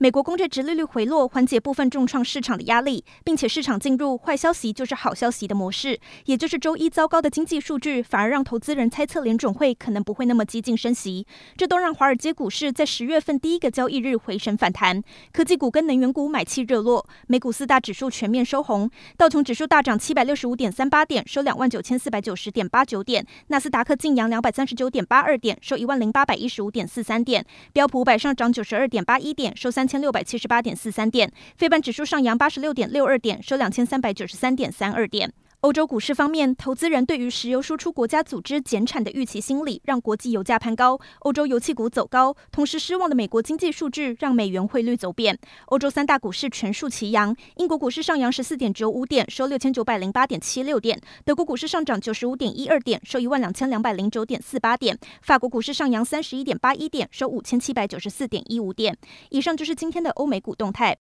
美国公债殖利率回落，缓解部分重创市场的压力，并且市场进入坏消息就是好消息的模式，也就是周一糟糕的经济数据反而让投资人猜测联准会可能不会那么激进升息，这都让华尔街股市在十月份第一个交易日回升反弹，科技股跟能源股买气热络，美股四大指数全面收红，道琼指数大涨七百六十五点三八点，收两万九千四百九十点八九点，纳斯达克劲扬两百三十九点八二点，收一万零八百一十五点四三点，标普五百上涨九十二点八一点，收三千六百七十八点四三点，非半指数上扬八十六点六二点，收两千三百九十三点三二点。欧洲股市方面，投资人对于石油输出国家组织减产的预期心理，让国际油价攀高，欧洲油气股走高。同时，失望的美国经济数据让美元汇率走贬。欧洲三大股市全数齐扬，英国股市上扬十四点九五点，收六千九百零八点七六点；德国股市上涨九十五点一二点，收一万两千两百零九点四八点；法国股市上扬三十一点八一点，收五千七百九十四点一五点。以上就是今天的欧美股动态。